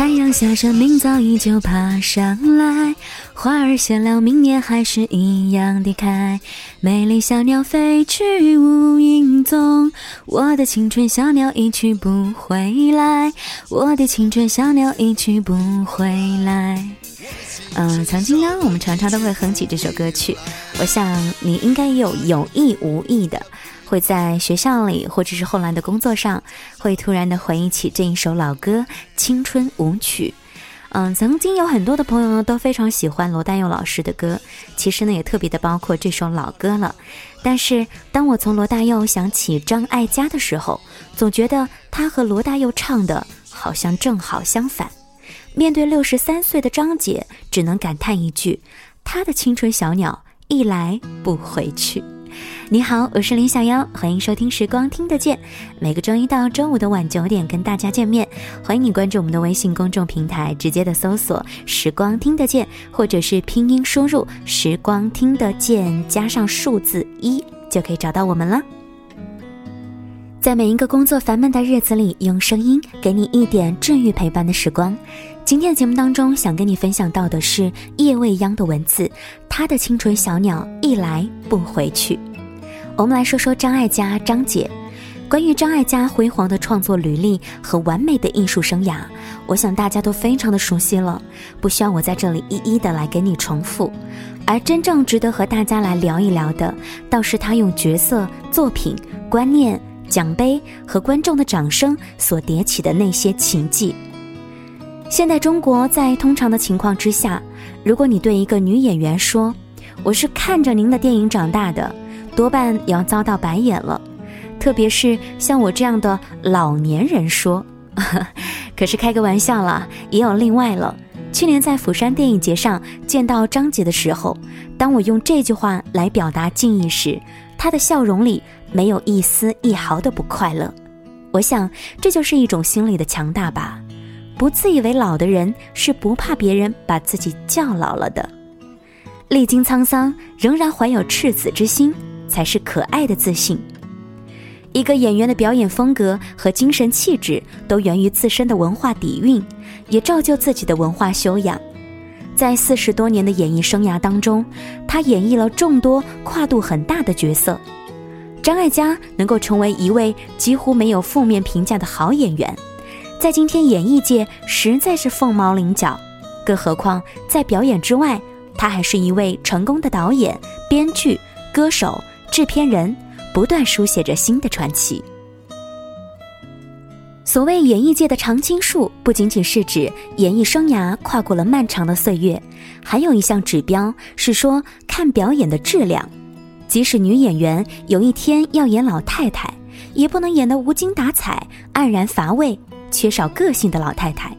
太阳下山，明早依旧爬上来，花儿谢了，明年还是一样的开。美丽小鸟飞去无影踪，我的青春小鸟一去不回来，我的青春小鸟一去不回来。嗯，曾经呢，我们常常都会哼起这首歌曲，我想你应该也有有意无意的。会在学校里，或者是后来的工作上，会突然的回忆起这一首老歌《青春舞曲》。嗯，曾经有很多的朋友呢都非常喜欢罗大佑老师的歌，其实呢也特别的包括这首老歌了。但是当我从罗大佑想起张艾嘉的时候，总觉得他和罗大佑唱的好像正好相反。面对六十三岁的张姐，只能感叹一句：她的青春小鸟一来不回去。你好，我是林小妖，欢迎收听《时光听得见》，每个周一到周五的晚九点跟大家见面。欢迎你关注我们的微信公众平台，直接的搜索“时光听得见”，或者是拼音输入“时光听得见”加上数字一，就可以找到我们了。在每一个工作烦闷的日子里，用声音给你一点治愈陪伴的时光。今天的节目当中，想跟你分享到的是叶未央的文字，她的青春小鸟一来不回去。我们来说说张艾嘉张姐。关于张艾嘉辉煌的创作履历和完美的艺术生涯，我想大家都非常的熟悉了，不需要我在这里一一的来给你重复。而真正值得和大家来聊一聊的，倒是他用角色、作品、观念、奖杯和观众的掌声所叠起的那些奇迹。现代中国在通常的情况之下，如果你对一个女演员说：“我是看着您的电影长大的。”多半要遭到白眼了，特别是像我这样的老年人说。可是开个玩笑啦，也有例外了。去年在釜山电影节上见到张杰的时候，当我用这句话来表达敬意时，他的笑容里没有一丝一毫的不快乐。我想这就是一种心理的强大吧。不自以为老的人是不怕别人把自己叫老了的。历经沧桑，仍然怀有赤子之心。才是可爱的自信。一个演员的表演风格和精神气质都源于自身的文化底蕴，也造就自己的文化修养。在四十多年的演艺生涯当中，他演绎了众多跨度很大的角色。张艾嘉能够成为一位几乎没有负面评价的好演员，在今天演艺界实在是凤毛麟角。更何况在表演之外，他还是一位成功的导演、编剧、歌手。制片人不断书写着新的传奇。所谓演艺界的常青树，不仅仅是指演艺生涯跨过了漫长的岁月，还有一项指标是说看表演的质量。即使女演员有一天要演老太太，也不能演得无精打采、黯然乏味、缺少个性的老太太。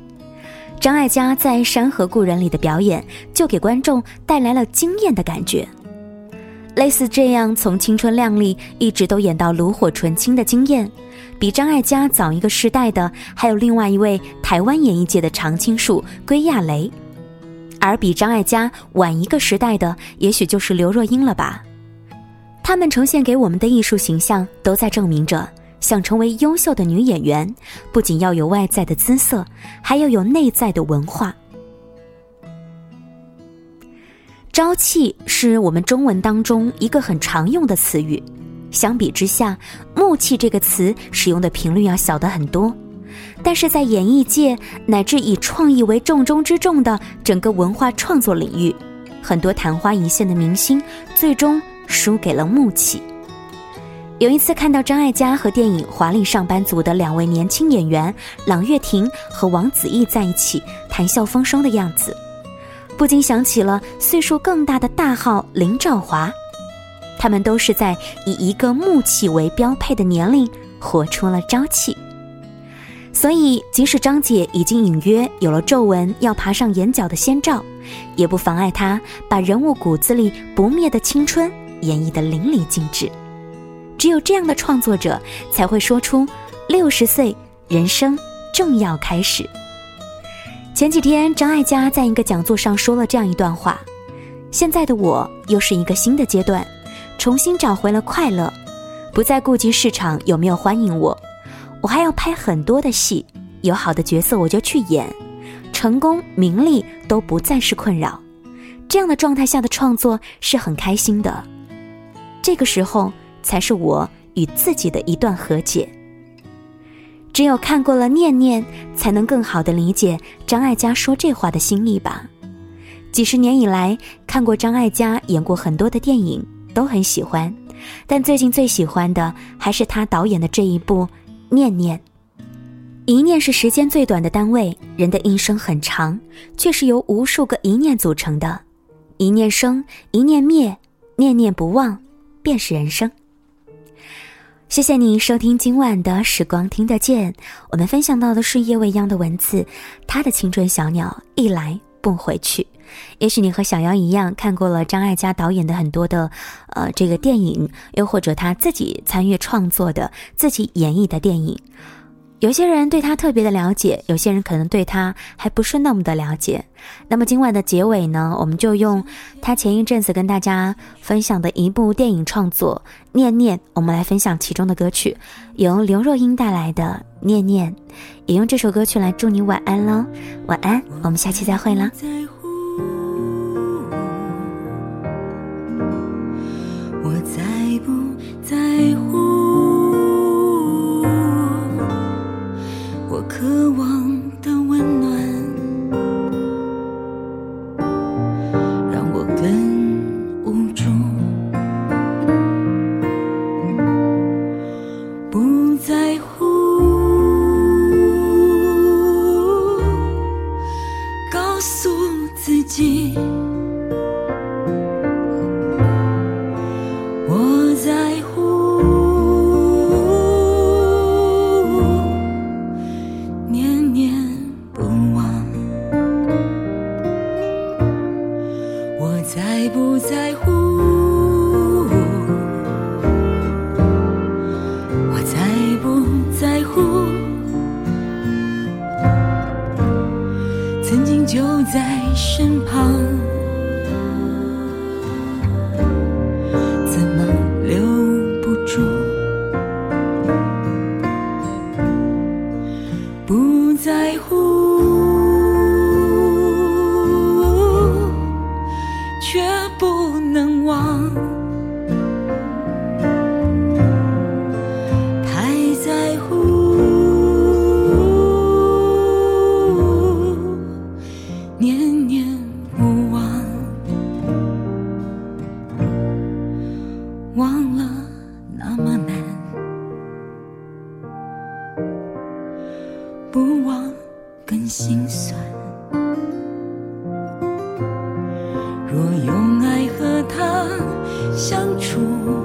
张艾嘉在《山河故人》里的表演，就给观众带来了惊艳的感觉。类似这样从青春靓丽一直都演到炉火纯青的经验，比张艾嘉早一个时代的还有另外一位台湾演艺界的常青树归亚蕾，而比张艾嘉晚一个时代的也许就是刘若英了吧。他们呈现给我们的艺术形象都在证明着，想成为优秀的女演员，不仅要有外在的姿色，还要有内在的文化。朝气是我们中文当中一个很常用的词语，相比之下，木气这个词使用的频率要小得很多。但是在演艺界乃至以创意为重中之重的整个文化创作领域，很多昙花一现的明星最终输给了木气。有一次看到张艾嘉和电影《华丽上班族》的两位年轻演员朗月婷和王子异在一起谈笑风生的样子。不禁想起了岁数更大的大号林兆华，他们都是在以一个木气为标配的年龄活出了朝气。所以，即使张姐已经隐约有了皱纹要爬上眼角的先兆，也不妨碍她把人物骨子里不灭的青春演绎得淋漓尽致。只有这样的创作者，才会说出“六十岁，人生正要开始”。前几天，张艾嘉在一个讲座上说了这样一段话：“现在的我又是一个新的阶段，重新找回了快乐，不再顾及市场有没有欢迎我，我还要拍很多的戏，有好的角色我就去演，成功、名利都不再是困扰。这样的状态下的创作是很开心的。这个时候才是我与自己的一段和解。只有看过了《念念》，才能更好的理解张艾嘉说这话的心意吧。几十年以来，看过张艾嘉演过很多的电影，都很喜欢，但最近最喜欢的还是他导演的这一部《念念》。一念是时间最短的单位，人的一生很长，却是由无数个一念组成的。一念生，一念灭，念念不忘，便是人生。谢谢你收听今晚的时光听得见，我们分享到的是叶未央的文字，他的青春小鸟一来不回去。也许你和小妖一样，看过了张艾嘉导演的很多的，呃，这个电影，又或者他自己参与创作的、自己演绎的电影。有些人对他特别的了解，有些人可能对他还不是那么的了解。那么今晚的结尾呢，我们就用他前一阵子跟大家分享的一部电影创作《念念》，我们来分享其中的歌曲，由刘若英带来的《念念》，也用这首歌曲来祝你晚安喽，晚安，我们下期再会啦。我在不在乎？在身旁怎么留不住？不在乎若用爱和他相处